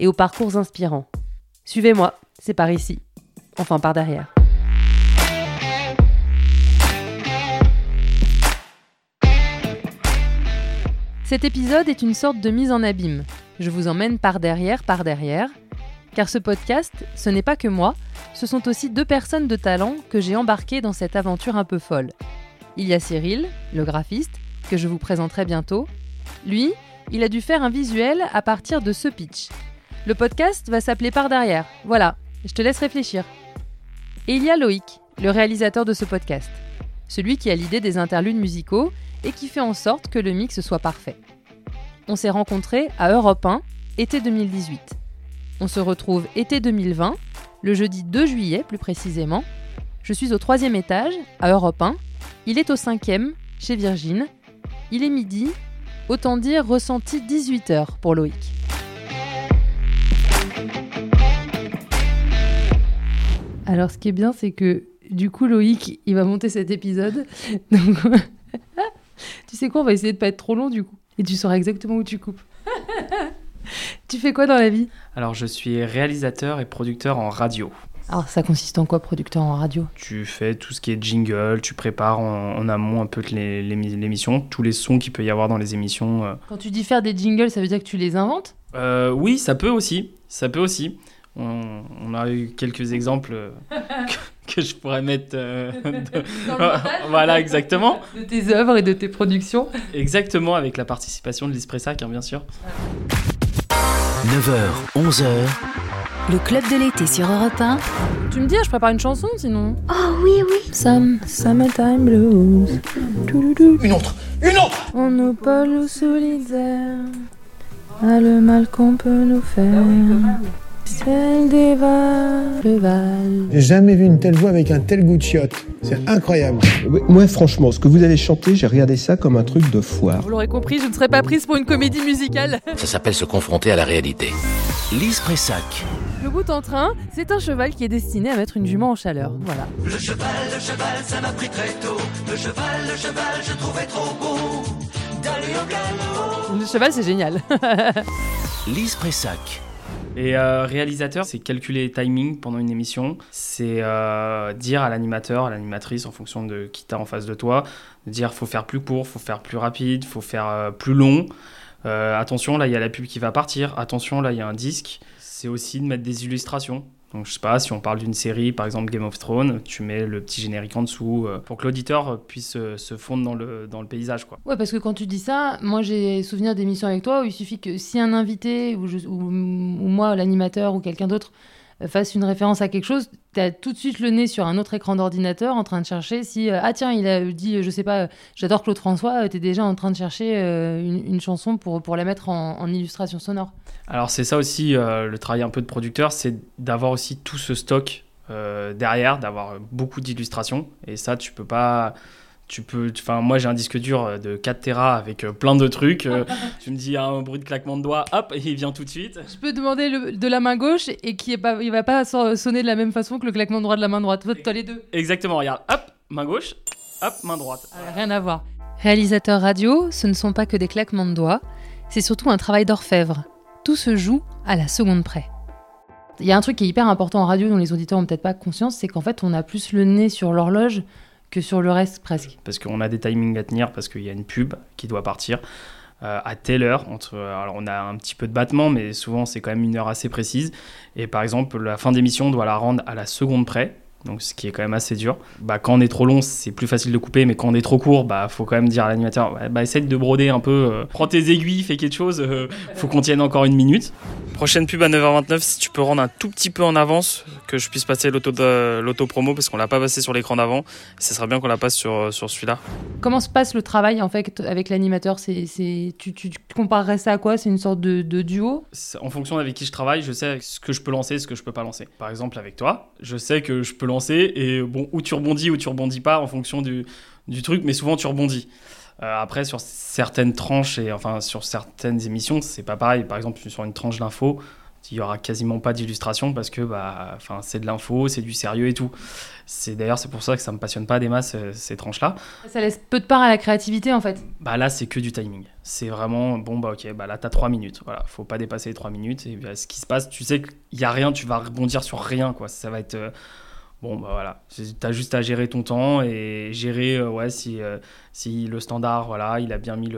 et aux parcours inspirants. Suivez-moi, c'est par ici. Enfin, par derrière. Cet épisode est une sorte de mise en abîme. Je vous emmène par derrière, par derrière. Car ce podcast, ce n'est pas que moi, ce sont aussi deux personnes de talent que j'ai embarquées dans cette aventure un peu folle. Il y a Cyril, le graphiste, que je vous présenterai bientôt. Lui, il a dû faire un visuel à partir de ce pitch. Le podcast va s'appeler Par derrière. Voilà, je te laisse réfléchir. Et il y a Loïc, le réalisateur de ce podcast. Celui qui a l'idée des interludes musicaux et qui fait en sorte que le mix soit parfait. On s'est rencontrés à Europe 1, été 2018. On se retrouve été 2020, le jeudi 2 juillet plus précisément. Je suis au troisième étage, à Europe 1. Il est au cinquième, chez Virgin. Il est midi, autant dire ressenti 18 heures pour Loïc. Alors ce qui est bien, c'est que du coup Loïc, il va monter cet épisode. Donc tu sais quoi, on va essayer de pas être trop long du coup. Et tu sauras exactement où tu coupes. tu fais quoi dans la vie? Alors, je suis réalisateur et producteur en radio. Alors, ça consiste en quoi, producteur en radio? Tu fais tout ce qui est jingle, tu prépares en, amont un peu l'émission, tous les sons qu'il peut y avoir dans les émissions. Euh. Quand tu dis faire des jingles, ça veut dire que tu les inventes? Euh, Oui, ça peut aussi. Ça peut aussi. On, a eu quelques exemples euh, que, je pourrais mettre. Euh, voilà, exactement. De tes œuvres et de tes productions. Exactement, avec la participation de l'Ispressac, hein, bien sûr. 9h, 11h. Le club de l'été sur Europe 1. Tu me dis, je prépare une chanson sinon. Oh oui, oui. Some, Summertime Blues. Une autre Une autre On nous parle solidaire. Ah, le mal qu'on peut nous faire. J'ai jamais vu une telle voix avec un tel goût de chiotte. C'est incroyable. Moi, franchement, ce que vous avez chanté, j'ai regardé ça comme un truc de foire. Vous l'aurez compris, je ne serais pas prise pour une comédie musicale. Ça s'appelle se confronter à la réalité. Lise Pressac. Le bout en train, c'est un cheval qui est destiné à mettre une jument en chaleur. Voilà. Le cheval, le cheval, ça m'a pris très tôt. Le cheval, le cheval, je trouvais trop beau. D'aller au galop. Le cheval, c'est génial. Lise Pressac. Et euh, réalisateur, c'est calculer les timings pendant une émission, c'est euh, dire à l'animateur, à l'animatrice, en fonction de qui t'as en face de toi, de dire faut faire plus court, faut faire plus rapide, faut faire euh, plus long. attention, là il y a la pub qui va partir. Attention, là il y a un disque. C'est aussi de mettre des illustrations. Donc je sais pas, si on parle d'une série, par exemple Game of Thrones, tu mets le petit générique en dessous euh, pour que l'auditeur puisse euh, se fondre dans le, paysage. Quoi. Ouais, parce que quand tu dis ça, moi j'ai souvenir d'émissions avec toi où il suffit que si un invité ou moi, l'animateur ou quelqu'un d'autre fasse une référence à quelque chose, tu as tout de suite le nez sur un autre écran d'ordinateur en train de chercher si euh, ah tiens il a dit je sais pas j'adore Claude François tu es déjà en train de chercher euh, une, chanson pour, pour la mettre en, illustration sonore. Alors c'est ça aussi euh, le travail un peu de producteur c'est d'avoir aussi tout ce stock derrière d'avoir beaucoup d'illustrations. Et ça tu peux pas tu peux enfin moi j'ai un disque dur de 4 Tera avec euh, plein de trucs euh, tu me dis un bruit de claquement de doigts hop il vient tout de suite. Je peux demander le, de la main gauche et qui est pas il va pas sonner de la même façon que le claquement de droit de la main droite. Toi les deux. Exactement regarde hop main gauche hop main droite. Ah, rien à voir. Réalisateur radio ce ne sont pas que des claquements de doigts c'est surtout un travail d'orfèvre. Tout se joue à la seconde près. Il y a un truc qui est hyper important en radio dont les auditeurs ont peut-être pas conscience c'est qu'en fait on a plus le nez sur l'horloge que sur le reste presque. Parce qu'on a des timings à tenir, parce qu'il y a une pub qui doit partir euh, à telle heure. Entre, alors on a un petit peu de battement, mais souvent c'est quand même une heure assez précise. Et par exemple, la fin d'émission, on doit la rendre à la seconde près. Donc, ce qui est quand même assez dur. Bah, quand on est trop long, c'est plus facile de couper, mais quand on est trop court, bah, faut quand même dire à l'animateur, bah, essaie de broder un peu, euh, prends tes aiguilles, fais quelque chose, euh, faut qu'on tienne encore une minute. Prochaine pub à 9h29, si tu peux rendre un tout petit peu en avance, que je puisse passer l'auto, l'auto promo, parce qu'on l'a pas passé sur l'écran d'avant. Ce serait bien qu'on la passe sur, sur celui-là. Comment se passe le travail en fait avec l'animateur? C'est, c'est, tu, tu comparerais ça à quoi? C'est une sorte de, de duo? En fonction avec qui je travaille, je sais ce que je peux lancer, ce que je peux pas lancer. Par exemple, avec toi, je sais que je peux lancer et bon, où tu rebondis, ou tu rebondis pas en fonction du, du truc, mais souvent tu rebondis. Euh, après, sur certaines tranches et enfin sur certaines émissions, c'est pas pareil. Par exemple, sur une tranche d'info, il y aura quasiment pas d'illustration parce que bah, enfin, c'est de l'info, c'est du sérieux et tout. C'est d'ailleurs c'est pour ça que ça me passionne pas des masses euh, ces tranches-là. Ça laisse peu de part à la créativité en fait. Bah là c'est que du timing. C'est vraiment bon bah ok bah là t'as 3 minutes. Voilà, faut pas dépasser les 3 minutes et bah, ce qui se passe, tu sais qu'il y a rien, tu vas rebondir sur rien quoi. Ça va être euh, Bon, bah voilà, tu as juste à gérer ton temps et gérer euh, ouais, si, euh, si le standard, voilà, il a bien mis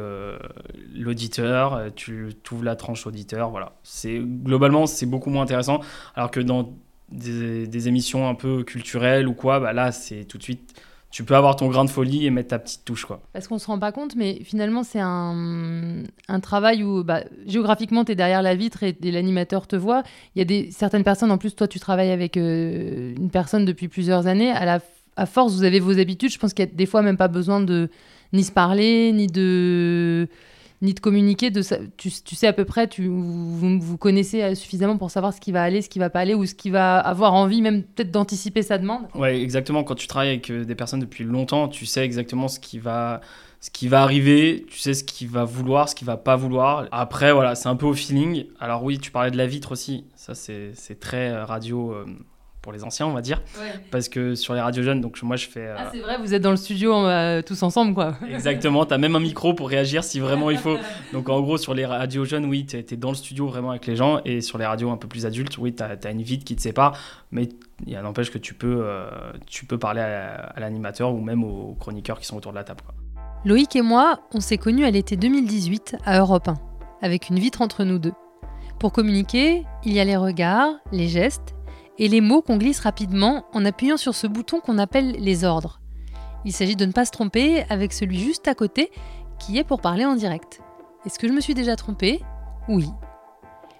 l'auditeur, euh, tu ouvres la tranche auditeur, voilà. Globalement, c'est beaucoup moins intéressant, alors que dans des, des, émissions un peu culturelles ou quoi, bah là, c'est tout de suite tu peux avoir ton grain de folie et mettre ta petite touche. Quoi. Parce qu'on ne se rend pas compte, mais finalement, c'est un, un, travail où bah, géographiquement, tu es derrière la vitre et, l'animateur te voit. Il y a des, certaines personnes, en plus, toi, tu travailles avec euh, une personne depuis plusieurs années. À, la, à force, vous avez vos habitudes. Je pense qu'il y a des fois même pas besoin de ni se parler, ni de ni de communiquer. De, tu, tu sais à peu près, tu, vous, connaissez suffisamment pour savoir ce qui va aller, ce qui va pas aller, ou ce qui va avoir envie, même peut-être d'anticiper sa demande. Ouais, exactement. Quand tu travailles avec euh, des personnes depuis longtemps, tu sais exactement ce qui va qui arriver, tu sais ce qu'il va vouloir, ce qu'il va pas vouloir. Après, voilà, c'est un peu au feeling. Alors oui, tu parlais de la vitre aussi. Ça, c'est très euh, radio. Euh, pour les anciens, on va dire. Parce que sur les radios jeunes, donc moi je fais. Ah, c'est vrai, vous êtes dans le studio euh, tous ensemble, quoi. Exactement, tu as même un micro pour réagir si vraiment il faut. Donc en gros, sur les radios jeunes, oui, tu es, dans le studio vraiment avec les gens. Et sur les radios un peu plus adultes, oui, tu as, une vitre qui te sépare. Mais il n'empêche que tu peux, euh, tu peux parler à, l'animateur ou même aux chroniqueurs qui sont autour de la table. Quoi. Loïc et moi, on s'est connus à l'été 2018 à Europe 1, avec une vitre entre nous deux. Pour communiquer, il y a les regards, les gestes et les mots qu'on glisse rapidement en appuyant sur ce bouton qu'on appelle les ordres. Il s'agit de ne pas se tromper avec celui juste à côté qui est pour parler en direct. Est-ce que je me suis déjà trompé Oui.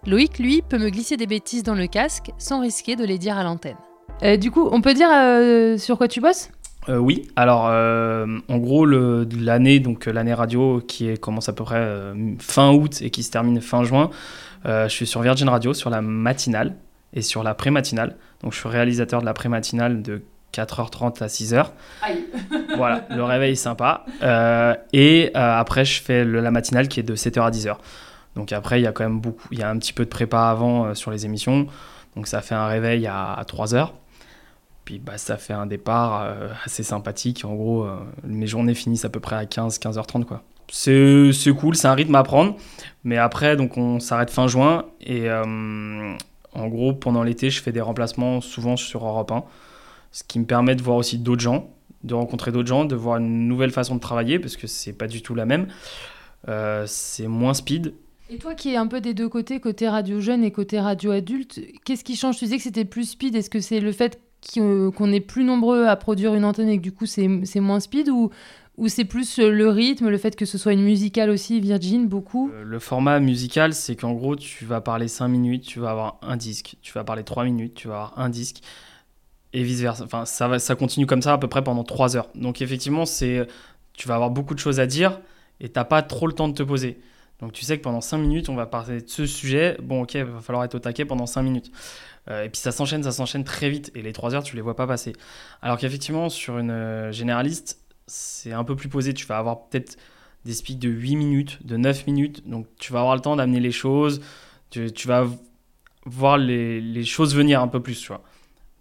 Loïc, lui, peut me glisser des bêtises dans le casque sans risquer de les dire à l'antenne. Euh, du coup, on peut dire euh, sur quoi tu bosses? Euh, oui, alors en gros l'année donc l'année radio qui commence à peu près fin août et qui se termine fin juin, je suis sur Virgin Radio sur la matinale et sur la pré-matinale. Donc je suis réalisateur de la pré-matinale de 4h30 à 6h. Aïe. voilà, le réveil sympa. Euh, et euh, après, je fais la matinale qui est de 7h à 10h. Donc après, il y a quand même beaucoup, il y a un petit peu de prépa avant euh, sur les émissions. Donc ça fait un réveil à, 3h. Puis bah, ça fait un départ assez sympathique. En gros, mes journées finissent à peu près à 15, 15h30 quoi. C'est cool, c'est un rythme à prendre. Mais après, donc on s'arrête fin juin et en gros, pendant l'été, je fais des remplacements souvent sur Europe 1, ce qui me permet de voir aussi d'autres gens, de rencontrer d'autres gens, de voir une nouvelle façon de travailler, parce que c'est pas du tout la même. Euh, c'est moins speed. Et toi qui es un peu des deux côtés, côté radio jeune et côté radio adulte, qu'est-ce qui change? Tu disais que c'était plus speed. Est-ce que c'est le fait qu'on est plus nombreux à produire une antenne et que du coup c'est moins speed ou, ou c'est plus euh, le rythme, le fait que ce soit une musicale aussi, Virgin, beaucoup euh, Le format musical, c'est qu'en gros, tu vas parler 5 minutes, tu vas avoir un disque. Tu vas parler 3 minutes, tu vas avoir un disque. Et vice-versa. Enfin, ça, va, ça continue comme ça à peu près pendant 3 heures. Donc effectivement, c'est, tu vas avoir beaucoup de choses à dire et tu n'as pas trop le temps de te poser. Donc tu sais que pendant 5 minutes, on va parler de ce sujet. Bon, ok, il va falloir être au taquet pendant 5 minutes. Euh, et puis ça s'enchaîne, ça s'enchaîne très vite. Et les 3 heures, tu les vois pas passer. Alors qu'effectivement, sur une généraliste, c'est un peu plus posé. Tu vas avoir peut-être des speaks de 8 minutes, de 9 minutes. Donc tu vas avoir le temps d'amener les choses. Tu, vas voir les, choses venir un peu plus, tu vois.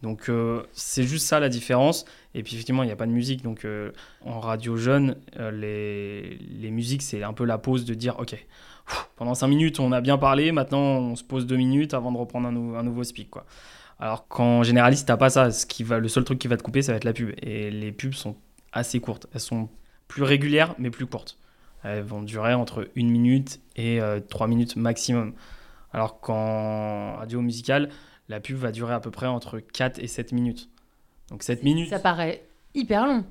Donc euh, c'est juste ça la différence. Et puis effectivement, il n'y a pas de musique. Donc euh, en radio jeune, euh, les, les, musiques, c'est un peu la pause de dire, ok, pendant 5 minutes, on a bien parlé, maintenant on se pose 2 minutes avant de reprendre un, nouveau speak. Quoi. Alors qu'en généraliste, t'as pas ça. Ce qui va, le seul truc qui va te couper, ça va être la pub. Et les pubs sont assez courtes. Elles sont plus régulières, mais plus courtes. Elles vont durer entre une minute et euh, trois minutes maximum. Alors qu'en radio musicale, la pub va durer à peu près entre 4 et 7 minutes. Donc 7 minutes. Ça paraît hyper long.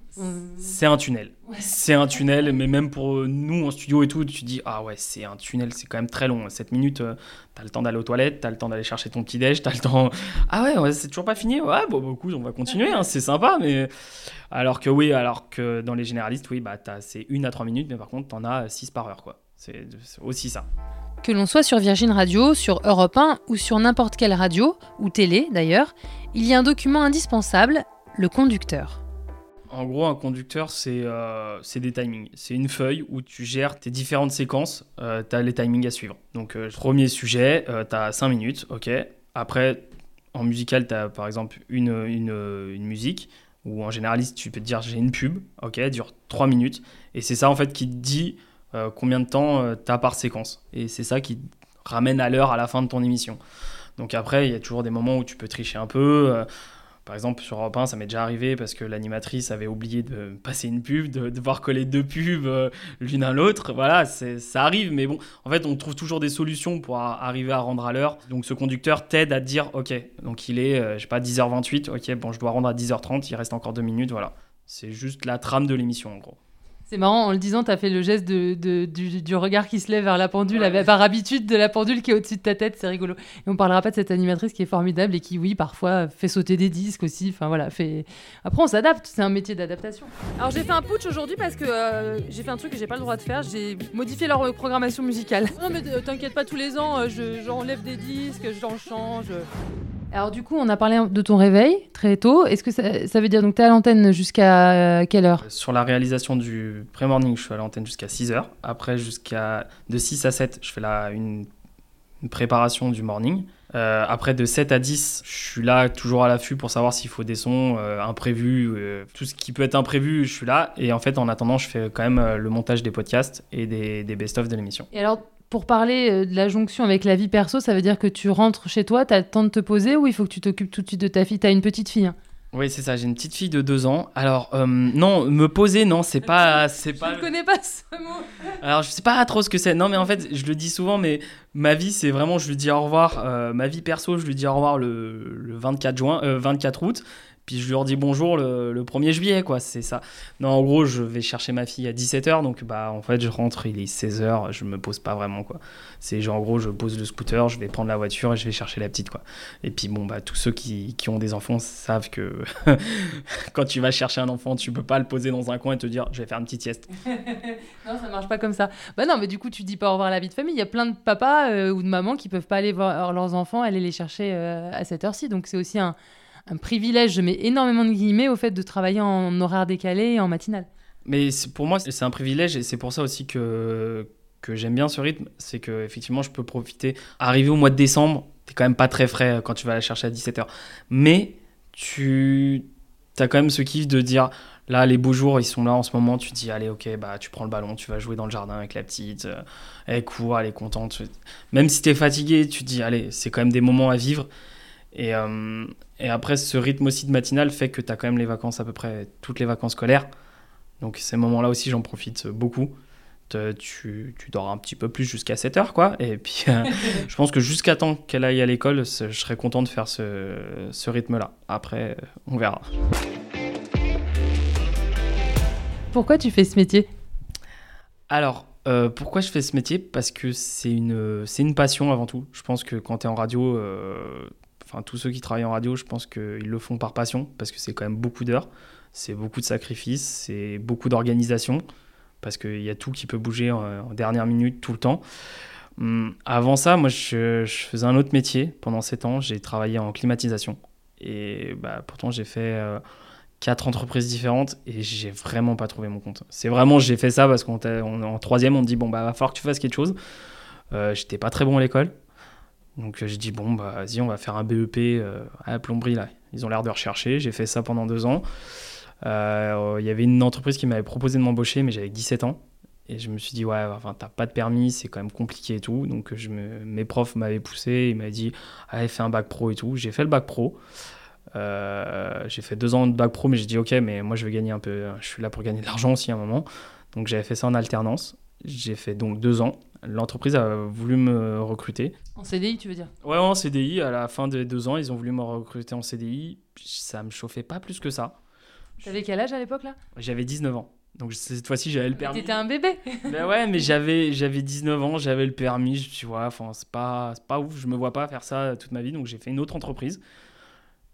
C'est un tunnel. C'est un tunnel, mais même pour nous en studio et tout, tu dis ah ouais, c'est un tunnel, c'est quand même très long. 7 minutes, euh, t'as le temps d'aller aux toilettes, t'as le temps d'aller chercher ton petit déj, t'as le temps. Ah ouais, ouais c'est toujours pas fini. Ouais, bon, beaucoup, on va continuer, hein, c'est sympa, mais alors que oui, alors que dans les généralistes, oui, bah c'est 1 à 3 minutes, mais par contre, t'en as 6 par heure, quoi. C'est aussi ça. Que l'on soit sur Virgin Radio, sur Europe 1 ou sur n'importe quelle radio, ou télé d'ailleurs, il y a un document indispensable, le conducteur. En gros, un conducteur, euh, c'est des timings. C'est une feuille où tu gères tes différentes séquences. Euh, tu as les timings à suivre. Donc, euh, premier sujet, tu as 5 minutes, ok. Après, en musical, tu as par exemple une, une, une, musique. Ou en généraliste, tu peux te dire j'ai une pub, ok, dure 3 minutes. Et c'est ça en fait qui te dit combien de temps tu as par séquence. Et c'est ça qui ramène à l'heure à la fin de ton émission. Donc après, il y a toujours des moments où tu peux tricher un peu. Par exemple, sur Europe 1, ça m'est déjà arrivé parce que l'animatrice avait oublié de passer une pub, de devoir coller deux pubs euh, l'une à l'autre. Voilà, ça arrive, mais bon, en fait, on trouve toujours des solutions pour arriver à rendre à l'heure. Donc, ce conducteur t'aide à te dire, ok, donc il est, euh, je sais pas, 10h28, ok, bon, je dois rendre à 10h30, il reste encore deux minutes, voilà. C'est juste la trame de l'émission, en gros. C'est marrant, en le disant, tu as fait le geste de, du, regard qui se lève vers la pendule, par habitude de la pendule qui est au-dessus de ta tête, c'est rigolo. Et on parlera pas de cette animatrice qui est formidable et qui, oui, parfois fait sauter des disques aussi. Enfin voilà, fait. Après, on s'adapte, c'est un métier d'adaptation. Alors j'ai fait un putsch aujourd'hui parce que euh, j'ai fait un truc que j'ai pas le droit de faire, j'ai modifié leur programmation musicale. Non mais euh, t'inquiète pas, tous les ans, euh, j'enlève des disques, j'en change. Alors du coup, on a parlé de ton réveil très tôt. Est-ce que ça, veut dire donc tu es à l'antenne jusqu'à quelle heure? Sur la réalisation du pré-morning, je suis à l'antenne jusqu'à 6 heures. Après, jusqu'à de 6 à 7, je fais la, une, préparation du morning. Euh, après, de 7 à 10, je suis là toujours à l'affût pour savoir s'il faut des sons euh, imprévus. Euh, tout ce qui peut être imprévu, je suis là. Et en fait, en attendant, je fais quand même le montage des podcasts et des, des best-of de l'émission. Et alors, pour parler euh, de la jonction avec la vie perso, ça veut dire que tu rentres chez toi, tu as le temps de te poser ou il faut que tu t'occupes tout de suite de ta fille? Tu as une petite fille hein Oui, c'est ça, j'ai une petite fille de deux ans. Alors, euh, non, me poser, non, c'est pas. c'est pas... Je ne connais pas ce mot. Alors, je sais pas trop ce que c'est. Non, mais en fait, je le dis souvent, mais ma vie, c'est vraiment, je lui dis au revoir. Euh, ma vie perso, je lui dis au revoir le, le 24, juin, 24 août. Puis je leur dis bonjour le, 1er juillet, quoi, c'est ça. Non, en gros, je vais chercher ma fille à 17h, donc bah en fait, je rentre, il est 16h, je me pose pas vraiment, quoi. C'est genre, en gros, je pose le scooter, je vais prendre la voiture et je vais chercher la petite, quoi. Et puis bon, bah tous ceux qui, qui ont des enfants savent que quand tu vas chercher un enfant, tu peux pas le poser dans un coin et te dire, je vais faire une petite sieste. non, ça marche pas comme ça. Bah non, mais du coup, tu dis pas au revoir à la vie de famille. Il y a plein de papas euh, ou de mamans qui peuvent pas aller voir leurs enfants, aller les chercher euh, à cette heure-ci, donc c'est aussi un un privilège, je mets énormément de guillemets au fait de travailler en horaire décalé et en matinale. Mais pour moi, c'est un privilège et c'est pour ça aussi que, que j'aime bien ce rythme. C'est que effectivement, je peux profiter. Arrivé au mois de décembre, t'es quand même pas très frais quand tu vas la chercher à 17h. Mais tu as quand même ce kiff de dire là, les beaux jours, ils sont là en ce moment. Tu te dis, allez, ok, bah, tu prends le ballon, tu vas jouer dans le jardin avec la petite. Euh, elle court, elle est contente. Même si t'es fatigué, tu te dis, allez, c'est quand même des moments à vivre. Et, euh, et après, ce rythme aussi de matinale fait que tu as quand même les vacances, à peu près toutes les vacances scolaires. Donc ces moments-là aussi, j'en profite beaucoup. Tu, tu, dors un petit peu plus jusqu'à 7 heures, quoi. Et puis, euh, je pense que jusqu'à temps qu'elle aille à l'école, je serais content de faire ce, ce rythme-là. Après, on verra. Pourquoi tu fais ce métier? Alors, euh, pourquoi je fais ce métier? Parce que c'est une, une passion avant tout. Je pense que quand tu es en radio, euh, tous ceux qui travaillent en radio, je pense qu'ils le font par passion parce que c'est quand même beaucoup d'heures, c'est beaucoup de sacrifices, c'est beaucoup d'organisation parce qu'il y a tout qui peut bouger en, dernière minute tout le temps. Hum, avant ça, moi je, faisais un autre métier pendant 7 ans, j'ai travaillé en climatisation et bah, pourtant j'ai fait euh, quatre entreprises différentes et j'ai vraiment pas trouvé mon compte. C'est vraiment j'ai fait ça parce qu'en en troisième on me dit bon bah va falloir que tu fasses quelque chose. Euh, j'étais pas très bon à l'école, donc euh, j'ai dit, bon, bah, vas-y, on va faire un BEP euh, à la plomberie, là. Ils ont l'air de rechercher. J'ai fait ça pendant deux ans. Euh, il y avait une entreprise qui m'avait proposé de m'embaucher, mais j'avais 17 ans. Et je me suis dit, ouais, enfin, t'as pas de permis, c'est quand même compliqué et tout. Donc mes profs m'avaient poussé, ils m'avaient dit, allez, fais un bac pro et tout. J'ai fait le bac pro. J'ai fait deux ans de bac pro, mais j'ai dit, ok, mais moi je vais gagner un peu, je suis là pour gagner de l'argent aussi à un moment. Donc j'avais fait ça en alternance. J'ai fait donc deux ans. L'entreprise a voulu me recruter. En CDI, tu veux dire? Ouais, en CDI. À la fin des deux ans, ils ont voulu me recruter en CDI. Ça me chauffait pas plus que ça. T'avais quel âge à l'époque là? J'avais 19 ans. Donc cette fois-ci, j'avais le permis. T'étais un bébé Ben ouais, mais j'avais, j'avais 19 ans, j'avais le permis. Dit, ouais, enfin, c'est pas, c'est pas ouf, je me vois pas faire ça toute ma vie. Donc j'ai fait une autre entreprise.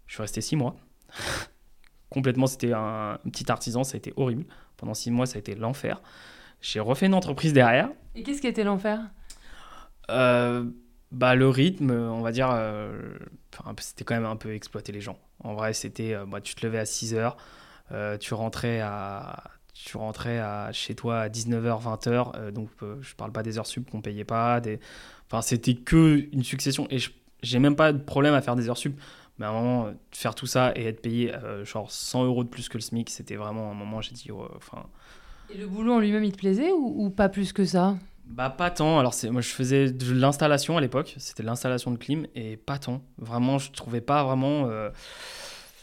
Je suis resté 6 mois. Complètement, c'était un, un petit artisan, ça a été horrible. Pendant 6 mois, ça a été l'enfer. J'ai refait une entreprise derrière. Et qu'est-ce qui était l'enfer? Euh, bah, le rythme, on va dire, euh, c'était quand même un peu exploiter les gens. En vrai, c'était, euh, bah, tu te levais à 6 heures, tu rentrais à, tu rentrais à, chez toi à 19h, 20h, euh, donc euh, je parle pas des heures sup qu'on payait pas, des, enfin, c'était que une succession. Et je- j'ai même pas de problème à faire des heures sup, mais à un moment, euh, faire tout ça et être payé euh, genre 100 euros de plus que le SMIC, c'était vraiment un moment, j'ai dit, ouais, enfin. Et le boulot en lui-même, il te plaisait ou, ou pas plus que ça? Bah pas tant. Alors moi je faisais de l'installation à l'époque, c'était l'installation de clim et pas tant. Vraiment, je trouvais pas vraiment euh,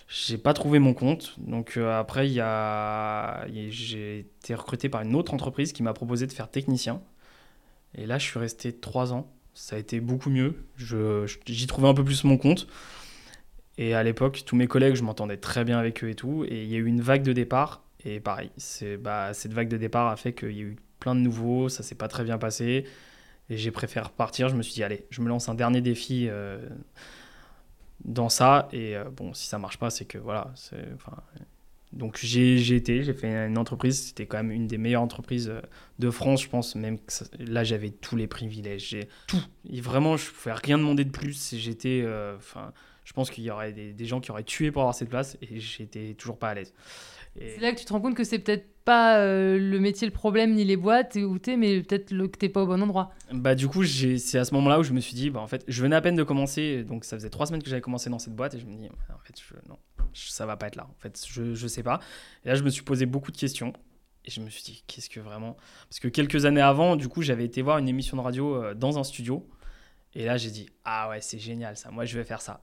j'ai pas trouvé mon compte. Donc euh, après il y a j'ai été recruté par une autre entreprise qui m'a proposé de faire technicien. Et là, je suis resté trois ans. Ça a été beaucoup mieux. Je- j'y trouvais un peu plus mon compte. Et à l'époque, tous mes collègues, je m'entendais très bien avec eux et tout. Et il y a eu une vague de départ. Et pareil, bah, cette vague de départ a fait qu'il y a eu plein de nouveaux. Ça s'est pas très bien passé. Et j'ai préféré repartir. Je me suis dit, allez, je me lance un dernier défi euh, dans ça. Et euh, bon, si ça marche pas, c'est que voilà. Donc j'ai, été, j'ai fait une entreprise. C'était quand même une des meilleures entreprises euh, de France, je pense. Même que là, j'avais tous les privilèges. J'ai tout. Vraiment, je pouvais rien demander de plus. J'étais. Je pense qu'il y aurait des, des gens qui auraient tué pour avoir cette place et j'étais toujours pas à l'aise. Et- C'est là que tu te rends compte que c'est peut-être pas euh, le métier le problème ni les boîtes où t'es, mais peut-être le- que t'es pas au bon endroit. Bah du coup, j'ai- c'est à ce moment-là où je me suis dit, bah en fait, je venais à peine de commencer, donc ça faisait trois semaines que j'avais commencé dans cette boîte et je me dis, en fait, je, non, je- ça va pas être là. En fait, je, je sais pas. Et là, je me suis posé beaucoup de questions et je me suis dit, qu'est-ce que vraiment? Parce que quelques années avant, du coup, j'avais été voir une émission de radio euh, dans un studio et là, j'ai dit, ah ouais, c'est génial ça. Moi, je vais faire ça.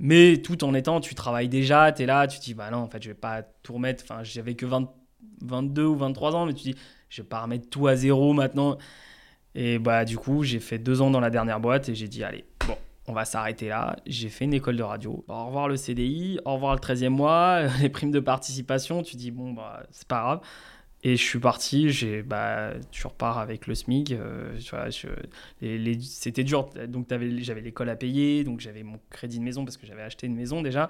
Mais tout en étant, tu travailles déjà, tu es là, tu te dis, bah non, en fait, je vais pas tout remettre. Enfin, j'avais que 20 22 ou 23 ans, mais tu te dis, je vais pas remettre tout à zéro maintenant. Et bah du coup, j'ai fait deux ans dans la dernière boîte et j'ai dit, allez, bon, on va s'arrêter là. J'ai fait une école de radio. Au revoir le CDI, au revoir le 13e mois, les primes de participation. Tu dis, bon, bah c'est pas grave. Et je suis parti, j'ai, bah, tu repars avec le SMIC. euh, c'était dur. Donc j'avais l'école à payer, donc j'avais mon crédit de maison parce que j'avais acheté une maison déjà.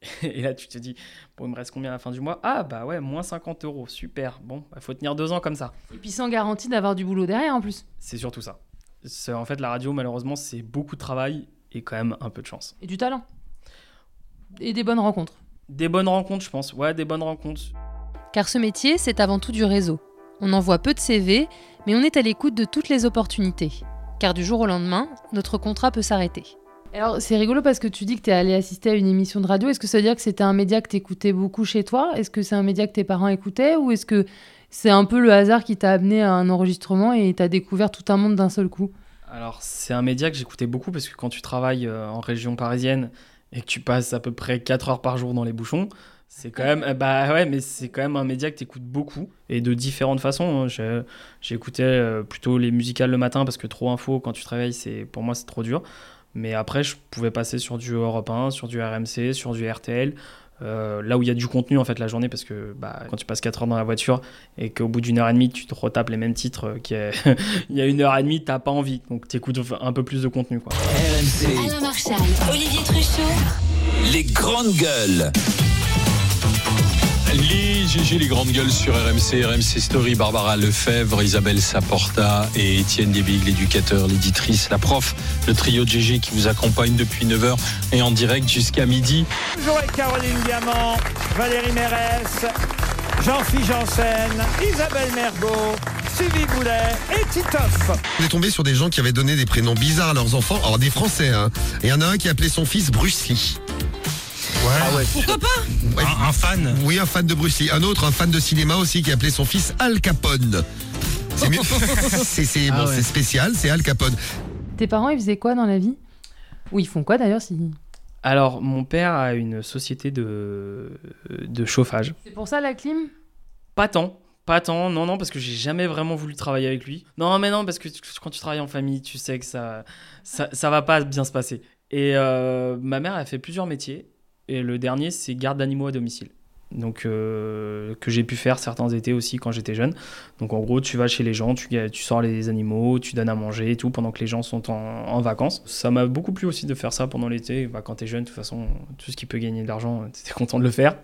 Et là, tu te dis, bon, il me reste combien à la fin du mois? Ah, bah ouais, moins 50 euros, super. Bon, il faut tenir deux ans comme ça. Et puis sans garantie d'avoir du boulot derrière en plus. C'est surtout ça. C'est- En fait, la radio, malheureusement, c'est beaucoup de travail et quand même un peu de chance. Et du talent. Et des bonnes rencontres. Des bonnes rencontres, je pense. Ouais, des bonnes rencontres. Car ce métier, c'est avant tout du réseau. On envoie peu de CV, mais on est à l'écoute de toutes les opportunités. Car du jour au lendemain, notre contrat peut s'arrêter. Alors, c'est rigolo parce que tu dis que tu es allé assister à une émission de radio. Est-ce que ça veut dire que c'était un média que tu écoutais beaucoup chez toi? Est-ce que c'est un média que tes parents écoutaient? Ou est-ce que c'est un peu le hasard qui t'a amené à un enregistrement et t'as découvert tout un monde d'un seul coup? Alors, c'est un média que j'écoutais beaucoup parce que quand tu travailles euh, en région parisienne et que tu passes à peu près 4 heures par jour dans les bouchons, c'est quand même. Bah ouais, mais c'est quand même un média que tu écoutes beaucoup et de différentes façons. hein. J'ai- J'écoutais euh, plutôt les musicales le matin parce que trop info quand tu travailles, c'est pour moi, c'est trop dur. Mais après, je pouvais passer sur du Europe 1, sur du RMC, sur du RTL. euh, là où il y a du contenu en fait la journée parce que bah, quand tu passes 4 heures dans la voiture et qu'au bout d'une heure et demie tu te retapes les mêmes titres euh, qui est- il y a une heure et demie t'as pas envie donc t'écoutes un peu plus de contenu quoi. RMC, Alain Marchal, Olivier Truchot, les grandes gueules. Les GG, les grandes gueules sur RMC, RMC Story, Barbara Lefebvre, Isabelle Saporta et Étienne Débig, l'éducateur, l'éditrice, la prof, le trio de GG qui vous accompagne depuis 9h et en direct jusqu'à midi. Toujours avec Caroline Diamant, Valérie Mérès, Jean-Philippe Janssen, Isabelle Mergot, Sylvie Boulet et Titoff. On est tombé sur des gens qui avaient donné des prénoms bizarres à leurs enfants, alors des Français, hein. Et il y en a un qui appelait son fils Bruce Ouais. Pourquoi pas Ouais. un, un fan Oui, un fan de Bruce Lee. Un autre, un fan de cinéma aussi, qui appelait son fils Al Capone. C'est mieux. c'est c'est- Ah bon, ouais. c'est spécial, c'est Al Capone. Tes parents, ils faisaient quoi dans la vie? Ou ils font quoi d'ailleurs si... Alors mon père a une société de, de chauffage. C'est pour ça la clim? Pas tant. Pas tant, non, non, parce que j'ai jamais vraiment voulu travailler avec lui. Non, mais non, parce que tu- quand tu travailles en famille, tu sais que ça, ça, ça va pas bien se passer. Et euh, ma mère a fait plusieurs métiers. Et le dernier, c'est garde d'animaux à domicile. Donc, euh, que j'ai pu faire certains étés aussi quand j'étais jeune. Donc, en gros, tu vas chez les gens, tu, tu sors les animaux, tu donnes à manger et tout pendant que les gens sont en, en vacances. Ça m'a beaucoup plu aussi de faire ça pendant l'été. Bah, quand t'es jeune, de toute façon, tout ce qui peut gagner de l'argent, t'es content de le faire.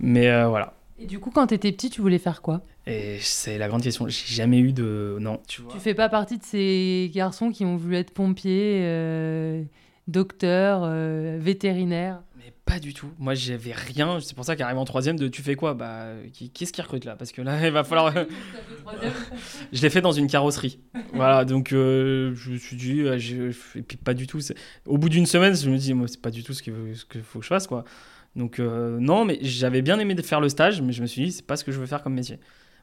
Mais euh, voilà. Et du coup, quand t'étais petit, tu voulais faire quoi? Et c'est la grande question. J'ai jamais eu de. Non, tu vois. Tu fais pas partie de ces garçons qui ont voulu être pompiers, euh, docteurs, euh, vétérinaires Mais pas du tout. Moi, j'avais rien. C'est pour ça qu'arrive en troisième de tu fais quoi? Bah, qui, qui est-ce qui recrute là? Parce que là, il va falloir. je l'ai fait dans une carrosserie. voilà, donc euh, je me suis dit, euh, je- et puis pas du tout. Au bout d'une semaine, je me dis, moi, c'est pas du tout ce qu'il ce qu'il faut que je fasse, quoi. Donc, non, mais j'avais bien aimé de faire le stage, mais je me suis dit, c'est pas ce que je veux faire comme métier.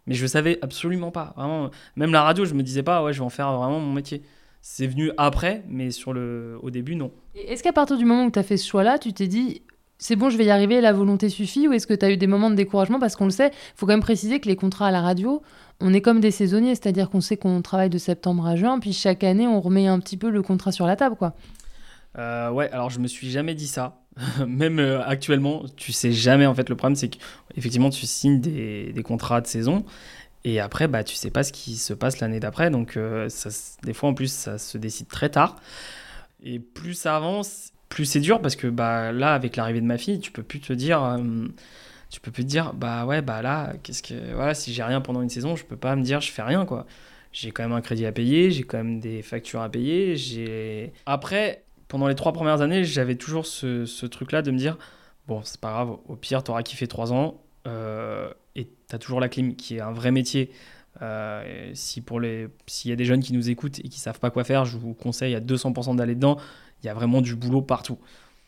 Mais je savais absolument pas. Vraiment, même la radio, je me disais pas, ouais, je vais en faire vraiment mon métier. C'est venu après, mais sur le, au début, non. Est-ce qu'à partir du moment où tu as fait ce choix-là, tu t'es dit c'est bon, je vais y arriver, la volonté suffit Ou est-ce que tu as eu des moments de découragement? Parce qu'on le sait, il faut quand même préciser que les contrats à la radio, on est comme des saisonniers, c'est-à-dire qu'on sait qu'on travaille de septembre à juin, puis chaque année, on remet un petit peu le contrat sur la table. quoi. Euh, ouais, alors je me suis jamais dit ça. Même euh, actuellement, tu sais jamais. En fait, le problème, c'est qu'effectivement, tu signes des, des contrats de saison. Et après, bah, tu sais pas ce qui se passe l'année d'après. Donc, euh, des fois, en plus, ça se décide très tard. Et plus ça avance, plus c'est dur parce que bah, là, avec l'arrivée de ma fille, tu peux plus te dire. tu peux plus te dire, bah ouais, bah là, qu'est-ce que. Voilà, si j'ai rien pendant une saison, je peux pas me dire, je fais rien, quoi. J'ai quand même un crédit à payer, j'ai quand même des factures à payer. J'ai. Après, pendant les trois premières années, j'avais toujours ce, ce truc-là de me dire bon, c'est pas grave, au pire, t'auras kiffé trois ans euh, et t'as toujours la clim qui est un vrai métier. Euh, si s'il y a des jeunes qui nous écoutent et qui savent pas quoi faire, je vous conseille à 200% d'aller dedans. Il y a vraiment du boulot partout.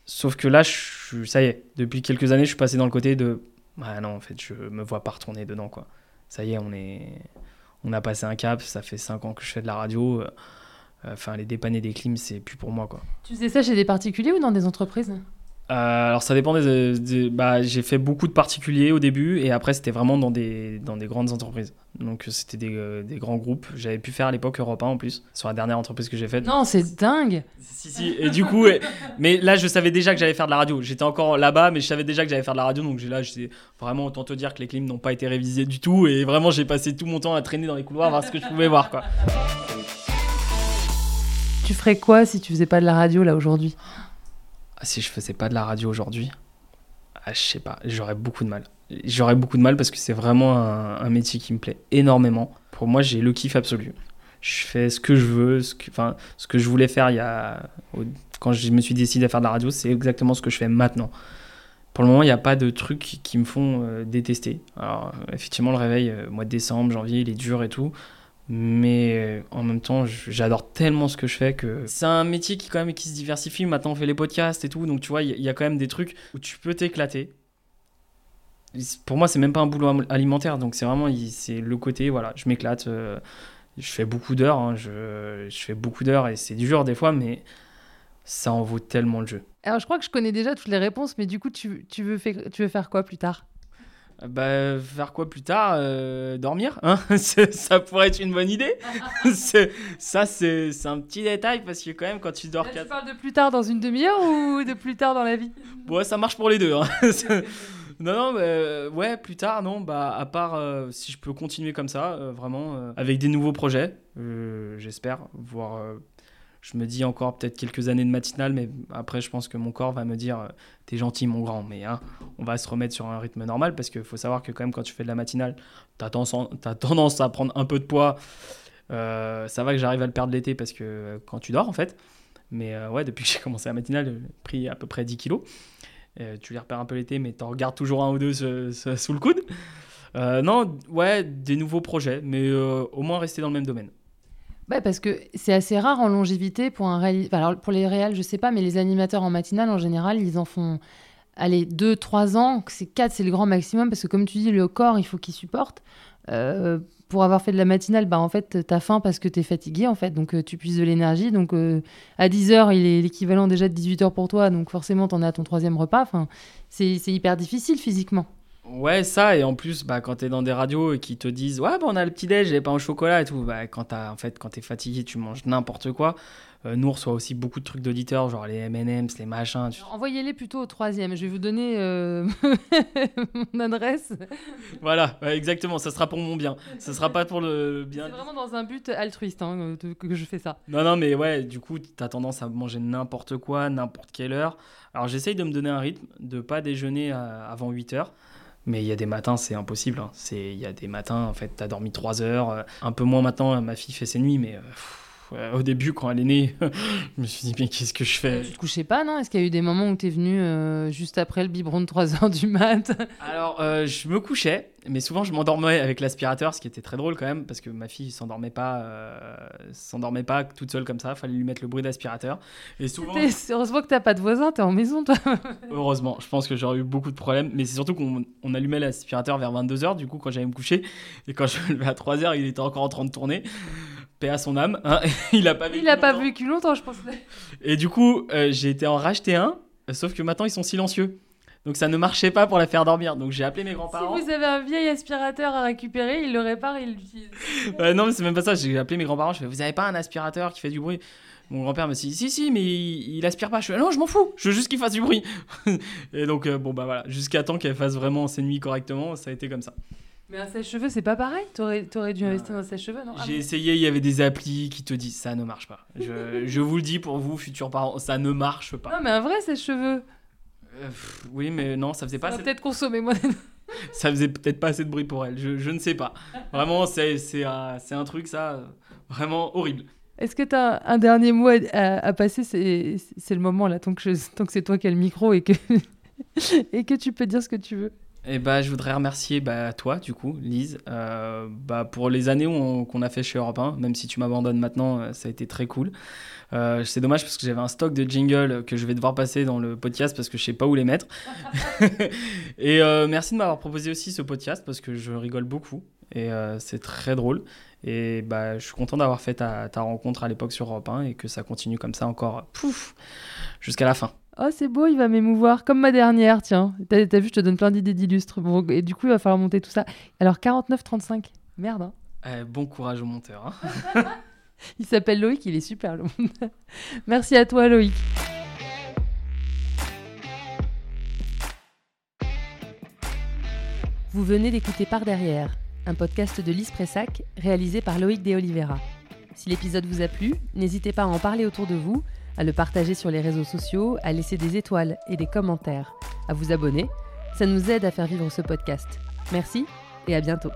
Sauf que là, ça y est, depuis quelques années, je suis passé dans le côté de ah non, en fait, je me vois pas retourner dedans, quoi. Ça y est, on est, on a passé un cap. Ça fait cinq ans que je fais de la radio. euh, Enfin, les dépanner des clims, c'est plus pour moi, quoi. Tu faisais ça chez des particuliers ou dans des entreprises? Euh, alors ça dépend des, des- bah, j'ai fait beaucoup de particuliers au début et après c'était vraiment dans des, dans des grandes entreprises. Donc c'était des, euh, des grands groupes. J'avais pu faire à l'époque Europe 1 en plus, sur la dernière entreprise que j'ai faite. Non, c'est dingue Si, si. Et du coup, et- mais là je savais déjà que j'allais faire de la radio. J'étais encore là-bas, mais je savais déjà que j'allais faire de la radio. Donc là, j'étais vraiment autant te dire que les clims n'ont pas été révisés du tout. Et vraiment, j'ai passé tout mon temps à traîner dans les couloirs, voir ce que je pouvais voir, quoi. Tu ferais quoi si tu faisais pas de la radio là aujourd'hui? Si je faisais pas de la radio aujourd'hui, ah, je sais pas, j'aurais beaucoup de mal. J'aurais beaucoup de mal parce que c'est vraiment un, métier qui me plaît énormément. Pour moi, j'ai le kiff absolu. Je fais ce que je veux, ce que, enfin, ce que je voulais faire il y a, quand je me suis décidé à faire de la radio, c'est exactement ce que je fais maintenant. Pour le moment, il n'y a pas de trucs qui me font euh, détester. Alors, effectivement, le réveil, euh, mois de décembre, janvier, il est dur et tout. Mais euh, en même temps, j'adore tellement ce que je fais que c'est un métier qui quand même qui se diversifie. Maintenant, on fait les podcasts et tout, donc tu vois, il y, a- quand même des trucs où tu peux t'éclater. Pour moi, c'est même pas un boulot alimentaire, donc c'est vraiment il- c'est le côté voilà, je m'éclate. euh, je fais beaucoup d'heures, hein, je, je fais beaucoup d'heures et c'est dur des fois, mais ça en vaut tellement le jeu. Alors je crois que je connais déjà toutes les réponses, mais du coup, tu, tu veux, faire, tu veux faire quoi plus tard? Bah, faire quoi plus tard Euh, Dormir hein Ça pourrait être une bonne idée. Ça, c'est un petit détail parce que, quand même, quand tu dors Là, 4 Tu parles de plus tard dans une demi-heure ou de plus tard dans la vie? Ouais, ça marche pour les deux. hein. Non, non, euh, ouais, plus tard, non, bah, à part euh, si je peux continuer comme ça, euh, vraiment, euh, avec des nouveaux projets, euh, j'espère, voir. Je me dis encore peut-être quelques années de matinale, mais après, je pense que mon corps va me dire euh, T'es gentil, mon grand, mais hein, on va se remettre sur un rythme normal parce qu'il faut savoir que, quand même, quand tu fais de la matinale, t'as tendance, à prendre un peu de poids. Euh, ça va que j'arrive à le perdre l'été parce que euh, quand tu dors, en fait. Mais ouais, depuis que j'ai commencé la matinale, j'ai pris à peu près 10 kilos. Tu les repères un peu l'été, mais t'en regardes toujours un ou deux sous le coude. Non, ouais, des nouveaux projets, mais au moins rester dans le même domaine. Ouais, parce que c'est assez rare en longévité pour un enfin, alors pour les réels, je sais pas, mais les animateurs en matinale, en général, ils en font allez, 2-3 ans, c'est 4, c'est le grand maximum, parce que comme tu dis, le corps, il faut qu'il supporte. Euh, pour avoir fait de la matinale, bah, en fait, t'as faim parce que t'es fatigué, en fait, donc euh, tu puises de l'énergie. Donc euh, à 10h, il est l'équivalent déjà de 18h pour toi, donc forcément, t'en es à ton troisième repas. Enfin, c'est hyper difficile physiquement. Ouais, ça, et en plus, bah, quand t'es dans des radios et qui te disent Ouais, bah, on a le petit-déj, j'ai pas au chocolat et tout, bah, quand t'as, en fait, quand t'es fatigué, tu manges n'importe quoi. Euh, nous, on reçoit aussi beaucoup de trucs d'auditeurs, genre les MM's, les machins. tu- Envoyez-les plutôt au troisième. Je vais vous donner euh, mon adresse. Voilà, ouais, exactement, ça sera pour mon bien. Ça sera pas pour le bien. C'est vraiment dans un but altruiste hein, que que je fais ça. Non, non, mais ouais, du coup, t'as tendance à manger n'importe quoi, n'importe quelle heure. Alors, j'essaye de me donner un rythme, de pas déjeuner avant 8 heures. Mais il y a des matins, c'est impossible. hein. Il y a des matins, en fait, t'as dormi 3 heures. euh, un peu moins maintenant, ma fille fait ses nuits, mais euh, ouais, au début, quand elle est née, je me suis dit, mais qu'est-ce que je fais? Tu te couchais pas, non? Est-ce qu'il y a eu des moments où t'es venu euh, juste après le biberon de 3h du mat? Alors, euh, je me couchais, mais souvent je m'endormais avec l'aspirateur, ce qui était très drôle quand même, parce que ma fille s'endormait pas, euh, s'endormait pas toute seule comme ça. Fallait lui mettre le bruit d'aspirateur. Et souvent, Heureusement que t'as pas de voisin, t'es en maison, toi. heureusement, je pense que j'aurais eu beaucoup de problèmes, mais c'est surtout qu'on on allumait l'aspirateur vers 22h, du coup, quand j'allais me coucher, et quand je me levais à 3h, il était encore en train de tourner. Paix à son âme, hein, il a pas vécu Il a pas longtemps. vécu longtemps, je pense. Et du coup, euh, j'ai été en racheter un, sauf que maintenant ils sont silencieux. Donc ça ne marchait pas pour la faire dormir. Donc j'ai appelé mes grands-parents. Si vous avez un vieil aspirateur à récupérer, il le répare et il l'utilise. Euh, non, mais c'est même pas ça. J'ai appelé mes grands-parents. Je fais, vous avez pas un aspirateur qui fait du bruit? Mon grand-père me dit, si, si, mais il, il aspire pas. Je fais, non, je m'en fous. Je veux juste qu'il fasse du bruit. et donc, euh, bon, bah voilà. Jusqu'à temps qu'elle fasse vraiment ses nuits correctement, ça a été comme ça. Mais un sèche-cheveux, c'est pas pareil T'aurais t'aurais dû investir dans un sèche-cheveux, non? Ah J'ai bon essayé, il y avait des applis qui te disent, ça ne marche pas. Je, je vous le dis pour vous, futurs parents, ça ne marche pas. Non, mais un vrai sèche-cheveux. Euh, pff, oui, mais non, ça faisait Ça pas assez- peut-être consommer moins. ça faisait peut-être pas assez de bruit pour elle. Je, je ne sais pas. Vraiment, c'est c'est un, c'est un truc, ça, vraiment horrible. Est-ce que t'as un dernier mot à, à- à passer? C'est c'est le moment, là, tant que, je- tant que c'est toi qui as le micro et que, et que tu peux dire ce que tu veux. Et bah, je voudrais remercier bah, toi, du coup, Lise, euh, bah, pour les années qu'on a fait chez Europe 1. Même si tu m'abandonnes maintenant, euh, ça a été très cool. Euh, c'est dommage parce que j'avais un stock de jingles que je vais devoir passer dans le podcast parce que je sais pas où les mettre. et euh, merci de m'avoir proposé aussi ce podcast parce que je rigole beaucoup et c'est très drôle. Et bah, je suis content d'avoir fait ta, ta rencontre à l'époque sur Europe 1 et que ça continue comme ça encore pouf, jusqu'à la fin. Oh, c'est beau, il va m'émouvoir, comme ma dernière, tiens. T'as t'as vu, je te donne plein d'idées d'illustres. Bon, et du coup, il va falloir monter tout ça. Alors, 49-35. Merde, hein. Euh, bon courage au monteur. hein. Il s'appelle Loïc, il est super, le monde. Merci à toi, Loïc. Vous venez d'écouter Par Derrière, un podcast de Lise Pressac réalisé par Loïc De Oliveira. Si l'épisode vous a plu, n'hésitez pas à en parler autour de vous, à le partager sur les réseaux sociaux, à laisser des étoiles et des commentaires, à vous abonner. Ça nous aide à faire vivre ce podcast. Merci et à bientôt.